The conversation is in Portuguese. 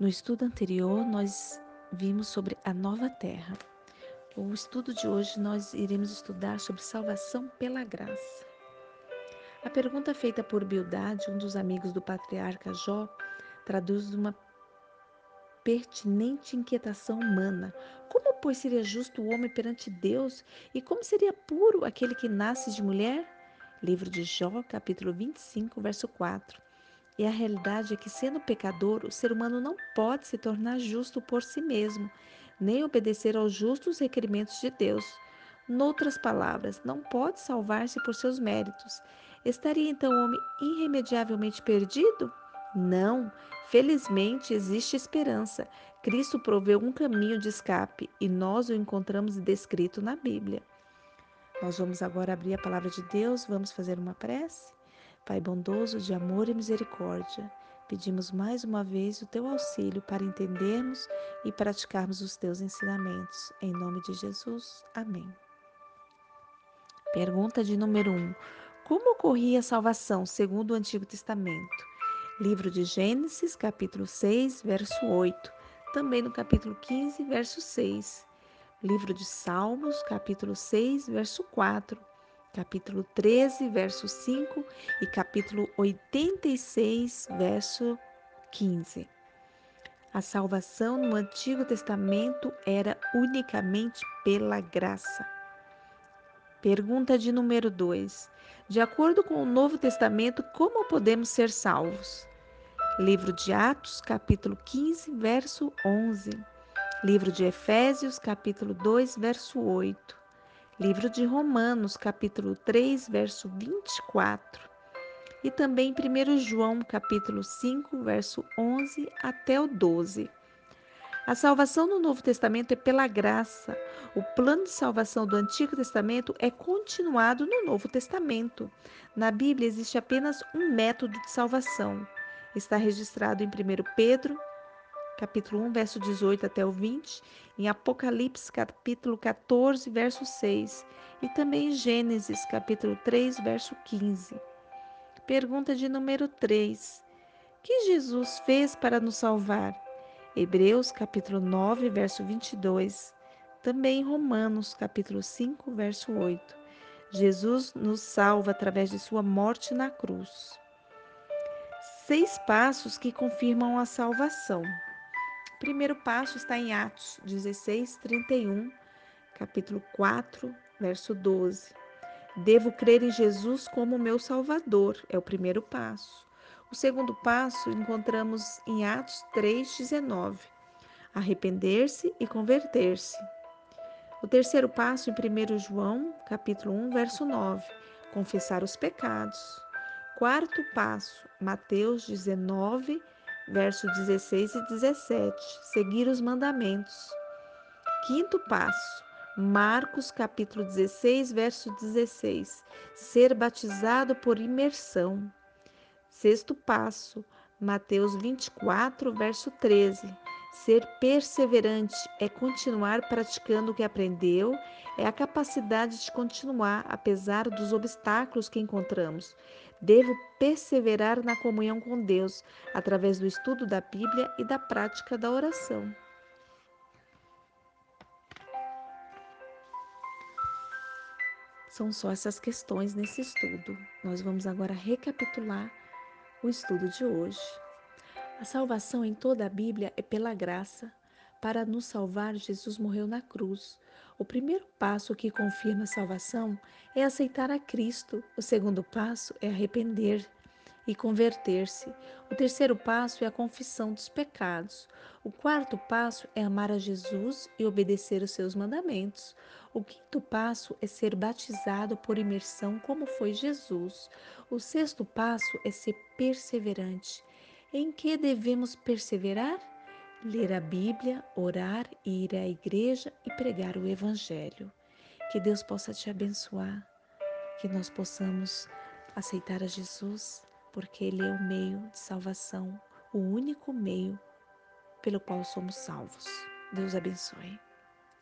No estudo anterior, nós vimos sobre a nova terra. O estudo de hoje nós iremos estudar sobre salvação pela graça. A pergunta feita por Bildade, um dos amigos do patriarca Jó, traduz uma pertinente inquietação humana. Como, pois, seria justo o homem perante Deus e como seria puro aquele que nasce de mulher? Livro de Jó, capítulo 25, verso 4. E a realidade é que, sendo pecador, o ser humano não pode se tornar justo por si mesmo, nem obedecer aos justos requerimentos de Deus. Noutras palavras, não pode salvar-se por seus méritos. Estaria então o homem irremediavelmente perdido? Não. Felizmente existe esperança. Cristo proveu um caminho de escape e nós o encontramos descrito na Bíblia. Nós vamos agora abrir a palavra de Deus, vamos fazer uma prece. Pai bondoso de amor e misericórdia, pedimos mais uma vez o teu auxílio para entendermos e praticarmos os teus ensinamentos. Em nome de Jesus. Amém. Pergunta de número 1. Um, como ocorria a salvação segundo o Antigo Testamento? Livro de Gênesis, capítulo 6, verso 8. Também no capítulo 15, verso 6. Livro de Salmos, capítulo 6, verso 4 capítulo 13, verso 5 e capítulo 86, verso 15. A salvação no Antigo Testamento era unicamente pela graça. Pergunta de número 2. De acordo com o Novo Testamento, como podemos ser salvos? Livro de Atos, capítulo 15, verso 11. Livro de Efésios, capítulo 2, verso 8. Livro de Romanos, capítulo 3, verso 24. E também 1 João, capítulo 5, verso 11 até o 12. A salvação no Novo Testamento é pela graça. O plano de salvação do Antigo Testamento é continuado no Novo Testamento. Na Bíblia existe apenas um método de salvação. Está registrado em 1 Pedro, capítulo 1, verso 18 até o 20, em Apocalipse, capítulo 14, verso 6, e também em Gênesis, capítulo 3, verso 15. Pergunta de número 3. Que Jesus fez para nos salvar? Hebreus, capítulo 9, verso 22. Também Romanos, capítulo 5, verso 8. Jesus nos salva através de sua morte na cruz. Seis passos que confirmam a salvação primeiro passo está em Atos 16, 31, capítulo 4, verso 12. Devo crer em Jesus como meu Salvador, é o primeiro passo. O segundo passo encontramos em Atos 3, 19. Arrepender-se e converter-se. O terceiro passo em 1 João, capítulo 1, verso 9. Confessar os pecados. Quarto passo, Mateus 19, verso 16 e 17, seguir os mandamentos. Quinto passo, Marcos capítulo 16, verso 16, ser batizado por imersão. Sexto passo, Mateus 24, verso 13, ser perseverante é continuar praticando o que aprendeu, é a capacidade de continuar apesar dos obstáculos que encontramos. Devo perseverar na comunhão com Deus através do estudo da Bíblia e da prática da oração. São só essas questões nesse estudo. Nós vamos agora recapitular o estudo de hoje. A salvação em toda a Bíblia é pela graça. Para nos salvar, Jesus morreu na cruz. O primeiro passo que confirma a salvação é aceitar a Cristo. O segundo passo é arrepender e converter-se. O terceiro passo é a confissão dos pecados. O quarto passo é amar a Jesus e obedecer os seus mandamentos. O quinto passo é ser batizado por imersão, como foi Jesus. O sexto passo é ser perseverante. Em que devemos perseverar? Ler a Bíblia, orar, ir à igreja e pregar o Evangelho. Que Deus possa te abençoar, que nós possamos aceitar a Jesus, porque Ele é o meio de salvação, o único meio pelo qual somos salvos. Deus abençoe.